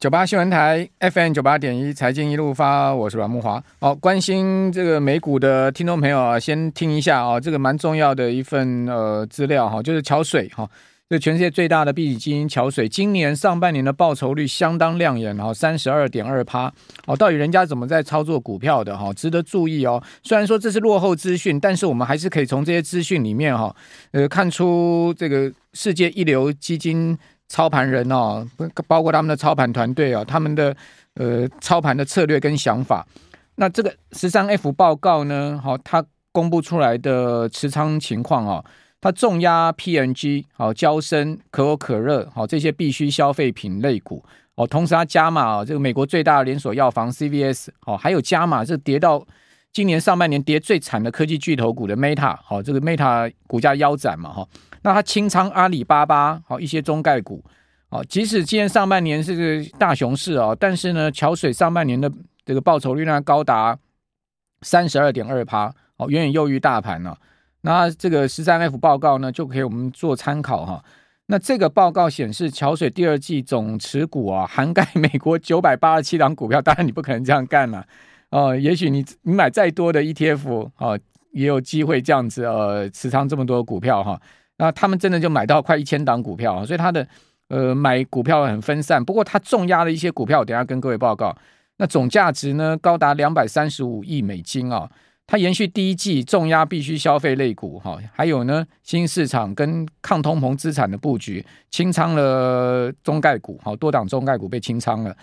九八新闻台 FM 九八点一财经一路发，我是阮慕驊。好，关心这个美股的听众朋友啊，先听一下啊，这个蛮重要的一份呃资料哈，就是桥水哈，这全世界最大的避险基金桥水，今年上半年的报酬率相当亮眼哈，三十二点二趴哦，到底人家怎么在操作股票的哈？值得注意哦。虽然说这是落后资讯，但是我们还是可以从这些资讯里面哈，呃，看出这个世界一流基金。操盘人哦，包括他们的操盘团队哦，他们的呃操盘的策略跟想法。那这个十三 F 报告呢，好，它公布出来的持仓情况哦，它重压 PNG，好，交生、可口可乐好，这些必需消费品类股哦，同时它加码这个美国最大的连锁药房 CVS 哦，还有加码这跌到今年上半年跌最惨的科技巨头股的 Meta 好，这个 Meta 股价腰斩嘛哈。那他清仓阿里巴巴，好一些中概股，哦，即使今年上半年是大熊市哦，但是呢，桥水上半年的这个报酬率呢高达三十二点二趴，哦，远远优于大盘了。那这个十三 F 报告呢，就可以我们做参考哈。那这个报告显示，桥水第二季总持股啊，涵盖美国九百八十七档股票，当然你不可能这样干了哦。也许你你买再多的 ETF 哦，也有机会这样子呃持仓这么多股票哈。那他们真的就买到快一千档股票，所以他的呃买股票很分散。不过他重压的一些股票，等下跟各位报告。那总价值呢高达两百三十五亿美金啊！它延续第一季重压必须消费类股哈，还有呢新市场跟抗通膨资产的布局，清仓了中概股，好多档中概股被清仓了。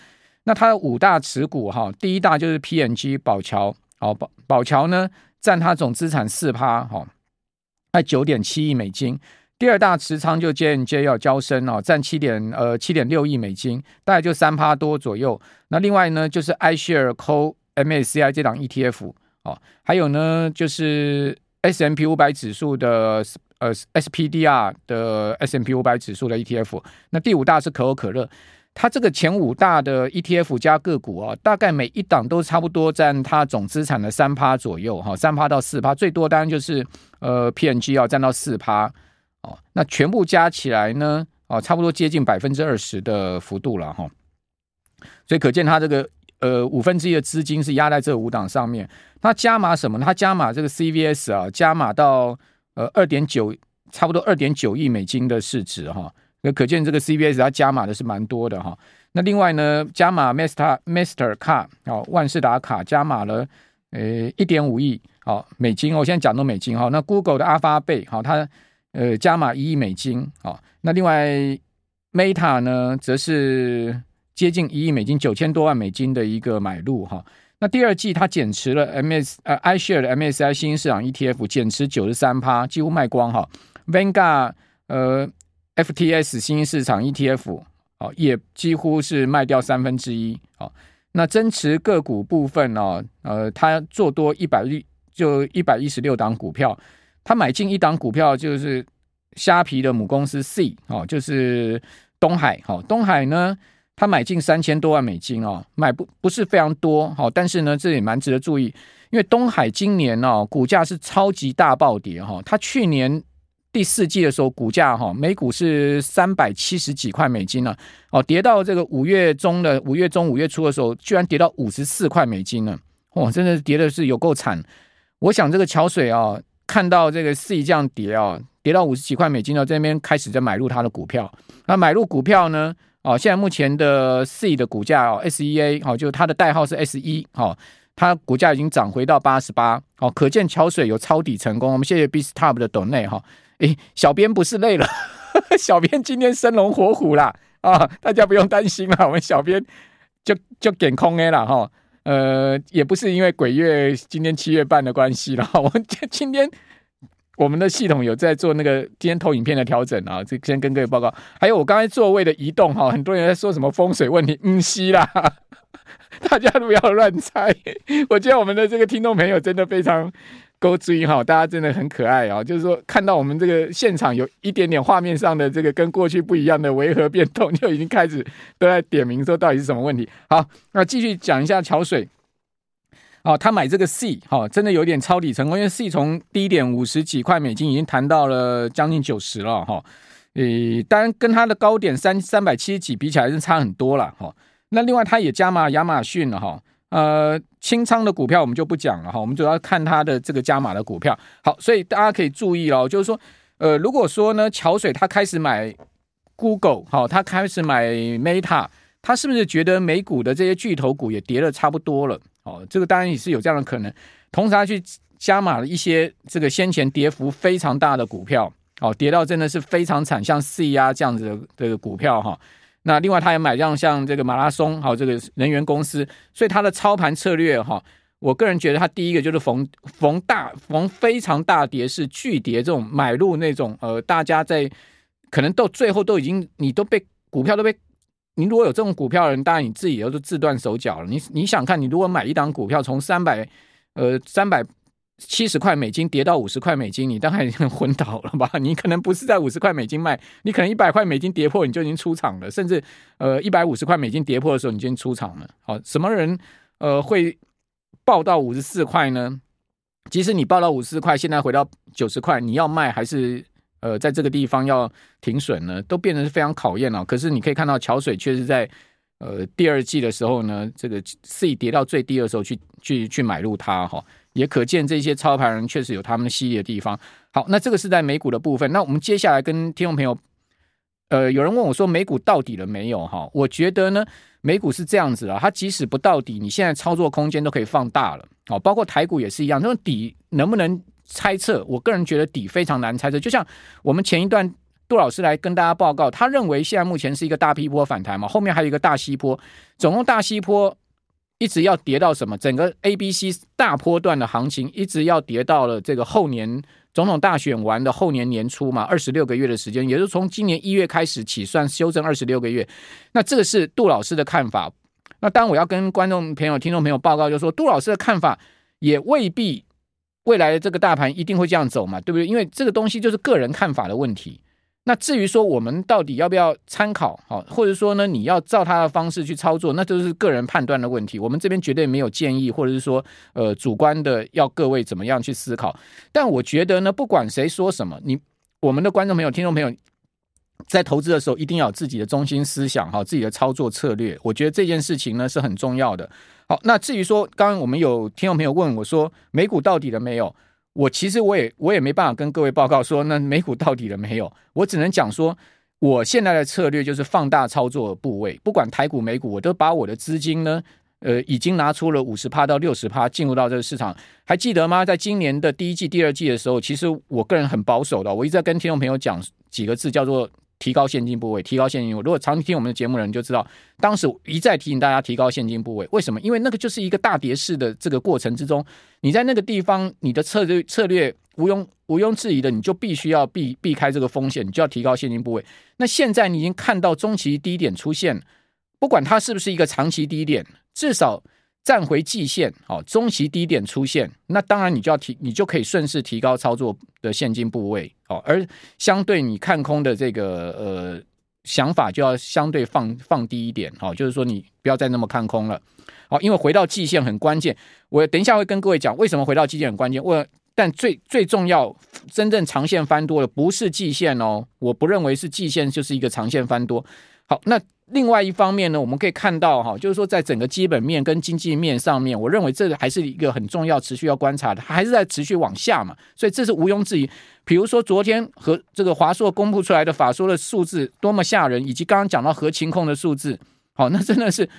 那它的五大持股哈，第一大就是 PNG 宝桥，好宝宝桥呢占它总资产四趴哈。在九点七亿美金，第二大持仓就 JNJ 要娇生哦，占七点呃七点六亿美金，大概就三趴多左右。那另外呢，就是 iShare Co MSCI 这档 ETF 哦，还有呢就是 S M P 五百指数的呃 SPDR 的 S M P 五百指数的 ETF。那第五大是可口可乐。它这个前五大的 ETF 加个股啊，大概每一档都差不多占它总资产的三趴左右哈，三趴到四趴，最多当然就是呃 PNG 要占到四趴哦。那全部加起来呢，哦，差不多接近百分之二十的幅度了哈。所以可见它这个呃五分之一的资金是压在这五档上面。它加码什么呢？它加码这个 CVS 啊，加码到呃二点九，差不多二点九亿美金的市值哈。可见这个 C B S 它加码的是蛮多的哈。那另外呢，加码 Master Master Card 哦，万事达卡加码了呃一点五亿哦美金。我现在讲的美金哈。那 Google 的 Alphabet 好，它呃加码一亿美金哦。那另外 Meta 呢，则是接近一亿美金，九千多万美金的一个买入哈。那第二季它减持了 MS 呃 iShare 的 M S I 新市场 ETF 减持九十三趴，几乎卖光哈。vanga 呃。FTS 新兴市场 ETF 哦，也几乎是卖掉三分之一哦。那增持个股部分哦，呃，他做多一百亿，就一百一十六档股票。他买进一档股票就是虾皮的母公司 C 哦，就是东海。好，东海呢，他买进三千多万美金哦，买不不是非常多。好，但是呢，这也蛮值得注意，因为东海今年哦，股价是超级大暴跌哈。他去年。第四季的时候，股价哈，每股是三百七十几块美金了，哦，跌到这个五月中的五月中五月初的时候，居然跌到五十四块美金了，哇，真的跌的是有够惨。我想这个桥水啊，看到这个 C 这样跌啊，跌到五十几块美金了，这边开始在买入它的股票。那买入股票呢，哦，现在目前的 C 的股价哦，SEA 哦，就它的代号是 S 一哦，它股价已经涨回到八十八，哦，可见桥水有抄底成功。我们谢谢 BizTop 的抖内哈。哎，小编不是累了，小编今天生龙活虎啦啊！大家不用担心啦，我们小编就就点空 A 了哈。呃，也不是因为鬼月今天七月半的关系了，我们今天我们的系统有在做那个今天投影片的调整啊，这先跟各位报告。还有我刚才座位的移动哈，很多人在说什么风水问题，嗯，是啦，大家不要乱猜。我觉得我们的这个听众朋友真的非常。勾追哈，大家真的很可爱啊！就是说，看到我们这个现场有一点点画面上的这个跟过去不一样的维和变动，就已经开始都在点名说到底是什么问题。好，那继续讲一下桥水。哦，他买这个 C 哈，真的有点抄底成功，因为 C 从低点五十几块美金已经谈到了将近九十了哈。诶，当然跟它的高点三三百七十几比起来是差很多了哈。那另外他也加码亚马逊了哈。呃，清仓的股票我们就不讲了哈，我们主要看它的这个加码的股票。好，所以大家可以注意哦，就是说，呃，如果说呢，桥水他开始买 Google，好，他开始买 Meta，他是不是觉得美股的这些巨头股也跌得差不多了？哦，这个当然也是有这样的可能。同时，他去加码了一些这个先前跌幅非常大的股票，哦，跌到真的是非常惨，像 C 啊这样子的这个股票哈。那另外，他也买这样像这个马拉松，好，这个能源公司，所以他的操盘策略哈，我个人觉得他第一个就是逢逢大逢非常大跌是巨跌这种买入那种呃，大家在可能到最后都已经你都被股票都被你如果有这种股票的人，当然你自己也都自断手脚了。你你想看，你如果买一档股票从三百呃三百。七十块美金跌到五十块美金，你当然已经昏倒了吧？你可能不是在五十块美金卖，你可能一百块美金跌破你就已经出场了，甚至呃一百五十块美金跌破的时候你就已经出场了。好，什么人呃会报到五十四块呢？即使你报到五十四块，现在回到九十块，你要卖还是呃在这个地方要停损呢？都变成是非常考验了。可是你可以看到桥水确实在呃第二季的时候呢，这个 C 跌到最低的时候去去去买入它哈。也可见这些操盘人确实有他们的犀利的地方。好，那这个是在美股的部分。那我们接下来跟听众朋友，呃，有人问我说美股到底了没有？哈，我觉得呢，美股是这样子啊，它即使不到底，你现在操作空间都可以放大了。好，包括台股也是一样。那种底能不能猜测？我个人觉得底非常难猜测。就像我们前一段杜老师来跟大家报告，他认为现在目前是一个大批波反弹嘛，后面还有一个大西坡，总共大西坡。一直要跌到什么？整个 A、B、C 大波段的行情，一直要跌到了这个后年总统大选完的后年年初嘛，二十六个月的时间，也就是从今年一月开始起算修正二十六个月。那这个是杜老师的看法。那当，我要跟观众朋友、听众朋友报告，就是说杜老师的看法也未必未来的这个大盘一定会这样走嘛，对不对？因为这个东西就是个人看法的问题。那至于说我们到底要不要参考，好，或者说呢，你要照他的方式去操作，那就是个人判断的问题。我们这边绝对没有建议，或者是说，呃，主观的要各位怎么样去思考。但我觉得呢，不管谁说什么，你我们的观众朋友、听众朋友，在投资的时候一定要有自己的中心思想，哈，自己的操作策略。我觉得这件事情呢是很重要的。好，那至于说，刚刚我们有听众朋友问我说，美股到底了没有？我其实我也我也没办法跟各位报告说，那美股到底了没有？我只能讲说，我现在的策略就是放大操作部位，不管台股美股，我都把我的资金呢，呃，已经拿出了五十趴到六十趴进入到这个市场。还记得吗？在今年的第一季、第二季的时候，其实我个人很保守的，我一直在跟听众朋友讲几个字，叫做。提高现金部位，提高现金部位。如果长期听我们的节目的人就知道，当时一再提醒大家提高现金部位。为什么？因为那个就是一个大跌式的这个过程之中，你在那个地方，你的策略策略毋庸毋庸置疑的，你就必须要避避开这个风险，你就要提高现金部位。那现在你已经看到中期低点出现，不管它是不是一个长期低点，至少。站回季线，好，中期低点出现，那当然你就要提，你就可以顺势提高操作的现金部位，好，而相对你看空的这个呃想法就要相对放放低一点，好，就是说你不要再那么看空了，好，因为回到季线很关键，我等一下会跟各位讲为什么回到季线很关键，我但最最重要，真正长线翻多了不是季线哦，我不认为是季线就是一个长线翻多，好，那。另外一方面呢，我们可以看到哈，就是说在整个基本面跟经济面上面，我认为这个还是一个很重要、持续要观察的，还是在持续往下嘛，所以这是毋庸置疑。比如说昨天和这个华硕公布出来的法说的数字多么吓人，以及刚刚讲到核情控的数字，好，那真的是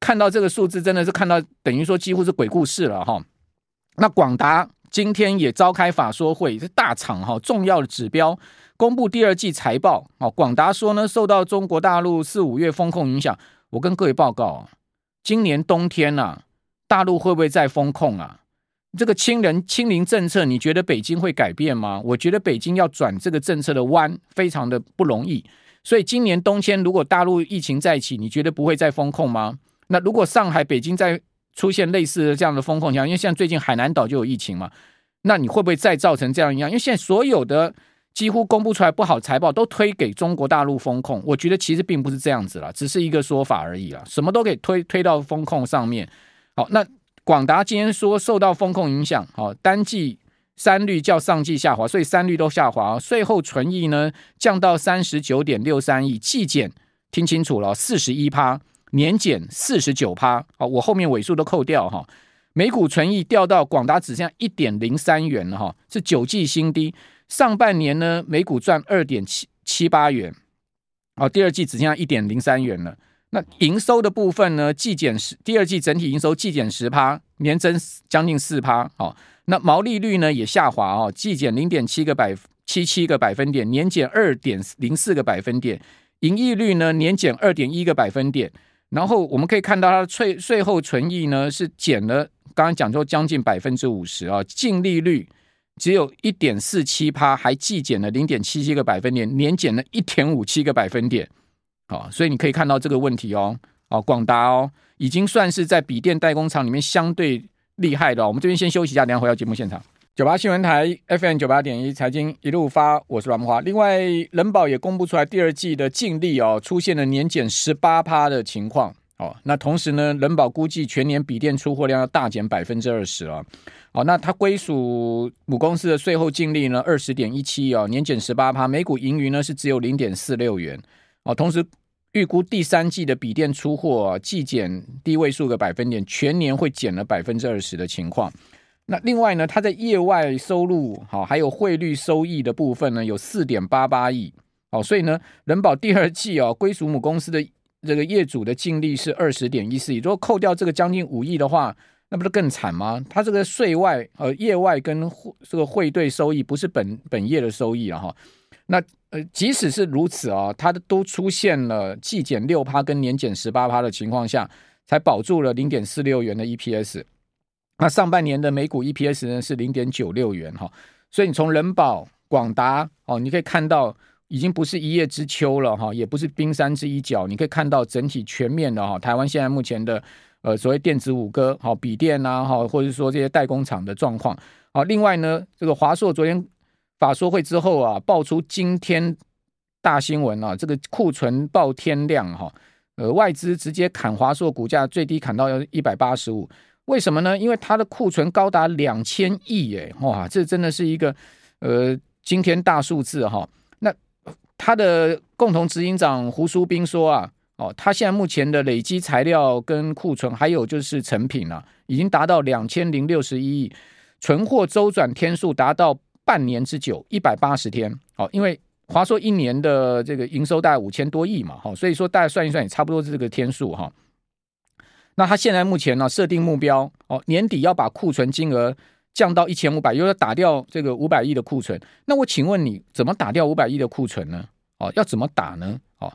看到这个数字，真的是看到等于说几乎是鬼故事了哈。那广达今天也召开法说会，是大厂哈，重要的指标。公布第二季财报，哦，广达说呢，受到中国大陆四五月风控影响，我跟各位报告啊，今年冬天呐、啊，大陆会不会再封控啊？这个清人清零政策，你觉得北京会改变吗？我觉得北京要转这个政策的弯，非常的不容易。所以今年冬天如果大陆疫情再起，你觉得不会再封控吗？那如果上海、北京再出现类似的这样的风控，像因为现在最近海南岛就有疫情嘛，那你会不会再造成这样一样？因为现在所有的。几乎公布出来不好财报都推给中国大陆风控，我觉得其实并不是这样子啦，只是一个说法而已啦。什么都给推推到风控上面。好，那广达今天说受到风控影响，好，单季三率较上季下滑，所以三率都下滑。税后存益呢降到三十九点六三亿，季减听清楚了，四十一趴，年减四十九趴。好，我后面尾数都扣掉哈。每股存益掉到广达只剩下一点零三元了哈，是九季新低。上半年呢，每股赚二点七七八元，哦，第二季只剩下一点零三元了。那营收的部分呢，季减十，第二季整体营收季减十趴，年增将近四趴。哦，那毛利率呢也下滑哦，季减零点七个百七七个百分点，年减二点零四个百分点。盈利率呢年减二点一个百分点。然后我们可以看到它的税税后存益呢是减了。刚刚讲说将近百分之五十啊，净利率只有一点四七趴，还季减了零点七七个百分点，年减了一点五七个百分点，好，所以你可以看到这个问题哦，哦，广达哦，已经算是在笔电代工厂里面相对厉害的。我们这边先休息一下，等下回到节目现场。九八新闻台 FM 九八点一财经一路发，我是阮木华。另外，人保也公布出来第二季的净利哦，出现了年减十八趴的情况。哦，那同时呢，人保估计全年笔电出货量要大减百分之二十啊。哦，那它归属母公司的税后净利呢，二十点一七亿哦，年减十八趴，每股盈余呢是只有零点四六元。哦，同时预估第三季的笔电出货啊，季减低位数个百分点，全年会减了百分之二十的情况。那另外呢，它在业外收入好，还有汇率收益的部分呢，有四点八八亿。哦，所以呢，人保第二季哦，归属母公司的。这个业主的净利是二十点一四亿，如果扣掉这个将近五亿的话，那不是更惨吗？他这个税外呃业外跟这个汇兑收益不是本本业的收益了哈。那呃即使是如此啊，它都出现了季减六趴跟年减十八趴的情况下，才保住了零点四六元的 EPS。那上半年的每股 EPS 呢是零点九六元哈。所以你从人保、广达哦，你可以看到。已经不是一叶知秋了哈，也不是冰山之一角。你可以看到整体全面的哈，台湾现在目前的呃所谓电子五哥好，笔电呐哈，或者说这些代工厂的状况。好，另外呢，这个华硕昨天法说会之后啊，爆出惊天大新闻啊，这个库存爆天量哈，呃外资直接砍华硕股价最低砍到要一百八十五，为什么呢？因为它的库存高达两千亿耶，哇，这真的是一个呃惊天大数字哈。他的共同执行长胡书斌说啊，哦，他现在目前的累积材料跟库存，还有就是成品啊，已经达到两千零六十一亿，存货周转天数达到半年之久，一百八十天。哦，因为华硕一年的这个营收大概五千多亿嘛，哈，所以说大家算一算也差不多是这个天数哈。那他现在目前呢设定目标，哦，年底要把库存金额。降到一千五百，又要打掉这个五百亿的库存。那我请问你，怎么打掉五百亿的库存呢？哦，要怎么打呢？哦，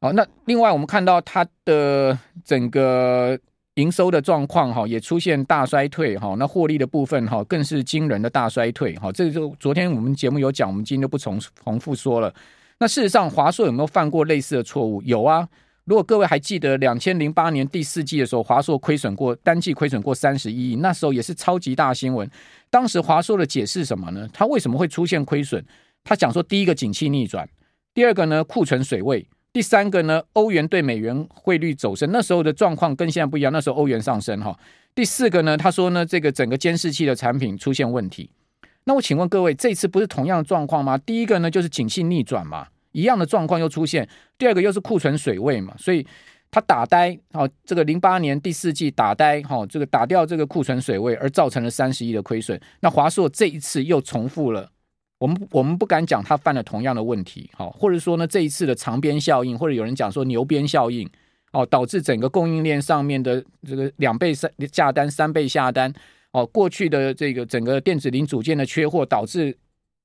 哦，那另外我们看到它的整个营收的状况哈，也出现大衰退哈。那获利的部分哈，更是惊人的大衰退哈。这就昨天我们节目有讲，我们今天就不重重复说了。那事实上，华硕有没有犯过类似的错误？有啊。如果各位还记得，两千零八年第四季的时候，华硕亏损过单季亏损过三十一亿，那时候也是超级大新闻。当时华硕的解释什么呢？它为什么会出现亏损？他讲说，第一个景气逆转，第二个呢库存水位，第三个呢欧元对美元汇率走升，那时候的状况跟现在不一样，那时候欧元上升哈。第四个呢，他说呢这个整个监视器的产品出现问题。那我请问各位，这次不是同样的状况吗？第一个呢就是景气逆转嘛。一样的状况又出现，第二个又是库存水位嘛，所以他打呆，好，这个零八年第四季打呆，好，这个打掉这个库存水位，而造成了三十亿的亏损。那华硕这一次又重复了，我们我们不敢讲他犯了同样的问题，好，或者说呢这一次的长鞭效应，或者有人讲说牛鞭效应，哦，导致整个供应链上面的这个两倍三下单、三倍下单，哦，过去的这个整个电子零组件的缺货导致。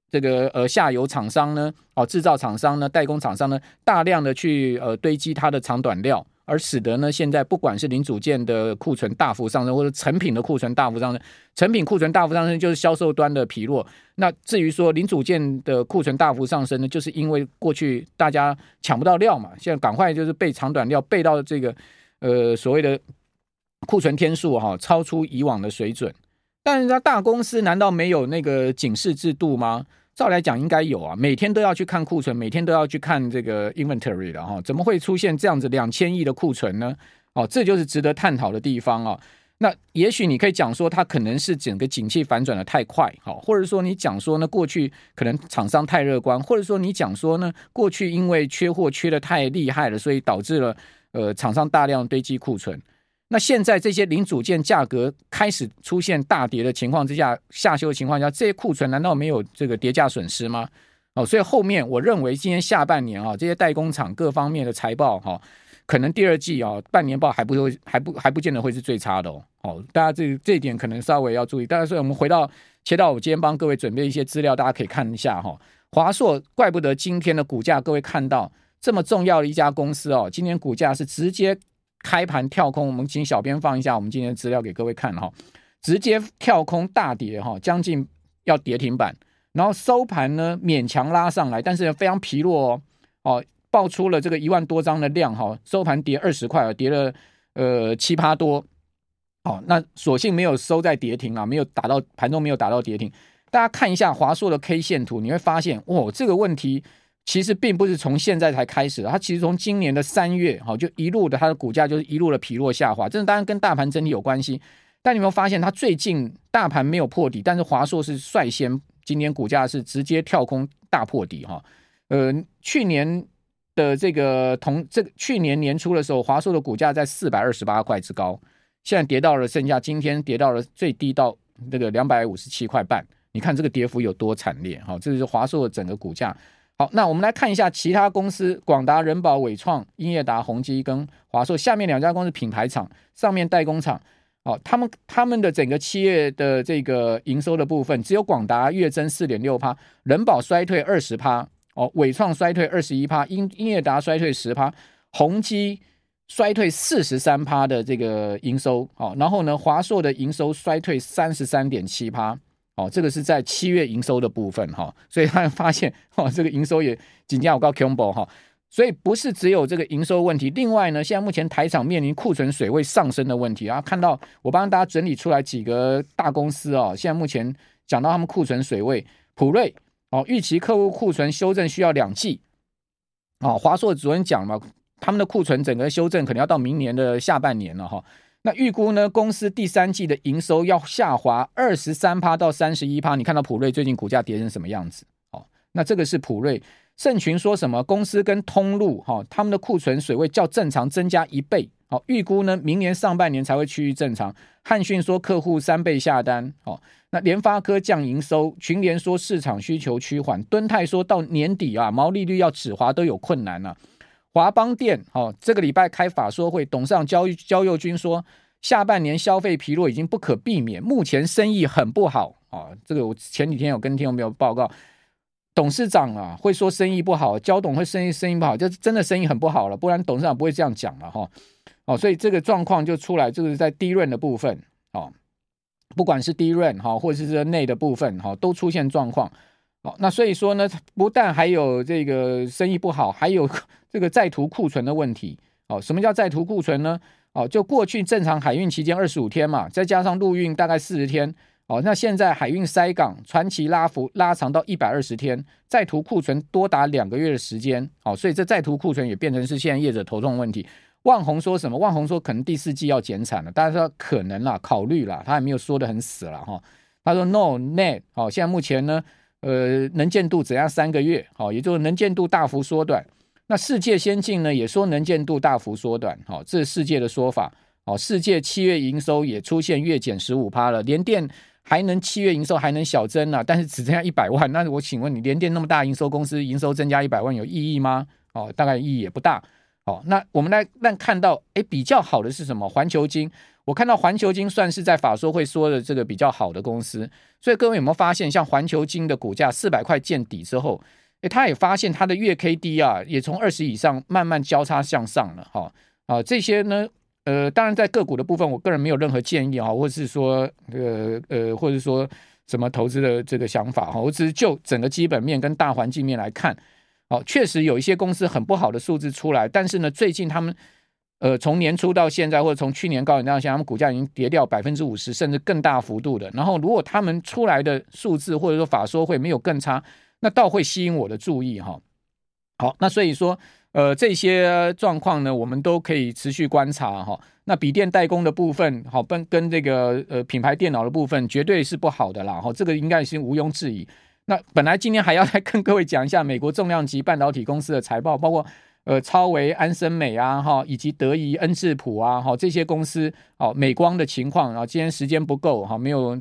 这个呃下游厂商呢，哦制造厂商呢，代工厂商呢，大量的去呃堆积它的长短料，而使得呢现在不管是零组件的库存大幅上升，或者成品的库存大幅上升，成品库存大幅上升就是销售端的疲弱。那至于说零组件的库存大幅上升呢，就是因为过去大家抢不到料嘛，现在赶快就是备长短料，备到这个呃所谓的库存天数哈，超出以往的水准。但人家大公司难道没有那个警示制度吗？照来讲应该有啊，每天都要去看库存，每天都要去看这个 inventory 的哈，怎么会出现这样子两千亿的库存呢？哦，这就是值得探讨的地方啊。那也许你可以讲说，它可能是整个景气反转的太快，好，或者说你讲说呢，过去可能厂商太乐观，或者说你讲说呢，过去因为缺货缺得太厉害了，所以导致了呃厂商大量堆积库存。那现在这些零组件价格开始出现大跌的情况之下，下修的情况下，这些库存难道没有这个跌价损失吗？哦，所以后面我认为今年下半年啊，这些代工厂各方面的财报哈，可能第二季啊半年报还不会还不还不见得会是最差的哦。哦，大家这这一点可能稍微要注意。大家所以我们回到切到我今天帮各位准备一些资料，大家可以看一下哈。华硕怪不得今天的股价，各位看到这么重要的一家公司哦，今天股价是直接。开盘跳空，我们请小编放一下我们今天的资料给各位看哈，直接跳空大跌哈，将近要跌停板，然后收盘呢勉强拉上来，但是非常疲弱哦，哦，爆出了这个一万多张的量哈，收盘跌二十块，跌了呃七八多，哦，那所幸没有收在跌停啊，没有打到盘中没有打到跌停，大家看一下华硕的 K 线图，你会发现哦，这个问题。其实并不是从现在才开始的，它其实从今年的三月，哈，就一路的它的股价就是一路的疲弱下滑，这当然跟大盘整体有关系。但你有没有发现，它最近大盘没有破底，但是华硕是率先今年股价是直接跳空大破底，哈，呃，去年的这个同这个去年年初的时候，华硕的股价在四百二十八块之高，现在跌到了剩下今天跌到了最低到这个两百五十七块半，你看这个跌幅有多惨烈，哈，这是华硕整个股价。好，那我们来看一下其他公司：广达、人保、伟创、英业达、宏基跟华硕。下面两家公司品牌厂，上面代工厂。哦，他们他们的整个七月的这个营收的部分，只有广达月增四点六趴，人保衰退二十趴，哦，伟创衰退二十一趴，英英业达衰退十趴，宏基衰退四十三趴的这个营收。哦，然后呢，华硕的营收衰退三十三点七趴。哦，这个是在七月营收的部分哈，所以他发现哦，这个营收也紧张，我告 combo 哈，所以不是只有这个营收问题。另外呢，现在目前台厂面临库存水位上升的问题啊。看到我帮大家整理出来几个大公司哦，现在目前讲到他们库存水位，普瑞哦，预期客户库存修正需要两季。哦，华硕昨天讲嘛，他们的库存整个修正可能要到明年的下半年了哈。那预估呢？公司第三季的营收要下滑二十三趴到三十一趴。你看到普瑞最近股价跌成什么样子？哦，那这个是普瑞。盛群说什么？公司跟通路哈、哦，他们的库存水位较正常增加一倍。哦，预估呢，明年上半年才会趋于正常。汉讯说客户三倍下单。哦，那联发科降营收，群联说市场需求趋缓，敦泰说到年底啊，毛利率要止滑都有困难了、啊。华邦电哦，这个礼拜开法说会，董事长焦焦佑军说，下半年消费疲弱已经不可避免，目前生意很不好啊、哦。这个我前几天有跟听众朋友报告，董事长啊会说生意不好，焦董会生意生意不好，就真的生意很不好了，不然董事长不会这样讲了哈。哦，所以这个状况就出来，就是在低润的部分哦，不管是低润哈，或者是这内的部分哈，都出现状况。哦，那所以说呢，不但还有这个生意不好，还有这个在途库存的问题。哦，什么叫在途库存呢？哦，就过去正常海运期间二十五天嘛，再加上陆运大概四十天。哦，那现在海运塞港，船期拉幅拉长到一百二十天，在途库存多达两个月的时间。哦，所以这在途库存也变成是现在业者头痛问题。万宏说什么？万宏说可能第四季要减产了，大家说可能啦，考虑啦，他也没有说得很死了哈。他说 no net。哦，现在目前呢。呃，能见度只要三个月，好，也就是能见度大幅缩短。那世界先进呢，也说能见度大幅缩短，好，这是世界的说法。哦，世界七月营收也出现月减十五趴了，联电还能七月营收还能小增啊，但是只增加一百万。那我请问你，联电那么大营收公司，营收增加一百万有意义吗？哦，大概意义也不大。好，那我们来来看到，哎，比较好的是什么？环球金。我看到环球金算是在法说会说的这个比较好的公司，所以各位有没有发现，像环球金的股价四百块见底之后，诶，他也发现他的月 K D 啊，也从二十以上慢慢交叉向上了，哈啊，这些呢，呃，当然在个股的部分，我个人没有任何建议哈，或是说，呃呃，或者说什么投资的这个想法哈，我只是就整个基本面跟大环境面来看，哦，确实有一些公司很不好的数字出来，但是呢，最近他们。呃，从年初到现在，或者从去年高点到现在，他们股价已经跌掉百分之五十，甚至更大幅度的。然后，如果他们出来的数字或者说法说会没有更差，那倒会吸引我的注意哈。好，那所以说，呃，这些状况呢，我们都可以持续观察哈。那笔电代工的部分，好，跟跟这个呃品牌电脑的部分，绝对是不好的啦。哈，这个应该是毋庸置疑。那本来今天还要来跟各位讲一下美国重量级半导体公司的财报，包括。呃超微、安森美啊，哈，以及德仪、恩智浦啊，哈，这些公司哦，美光的情况啊，今天时间不够哈，没有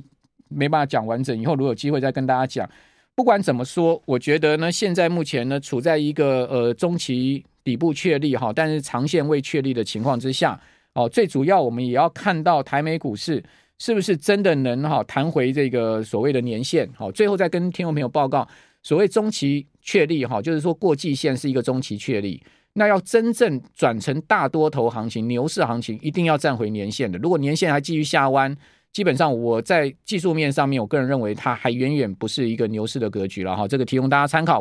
没办法讲完整，以后如果有机会再跟大家讲。不管怎么说，我觉得呢，现在目前呢，处在一个呃中期底部确立哈，但是长线未确立的情况之下，哦，最主要我们也要看到台美股市。是不是真的能哈弹回这个所谓的年线？好，最后再跟听众朋友报告，所谓中期确立哈，就是说过季线是一个中期确立。那要真正转成大多头行情、牛市行情，一定要站回年线的。如果年线还继续下弯，基本上我在技术面上面，我个人认为它还远远不是一个牛市的格局了哈。这个提供大家参考。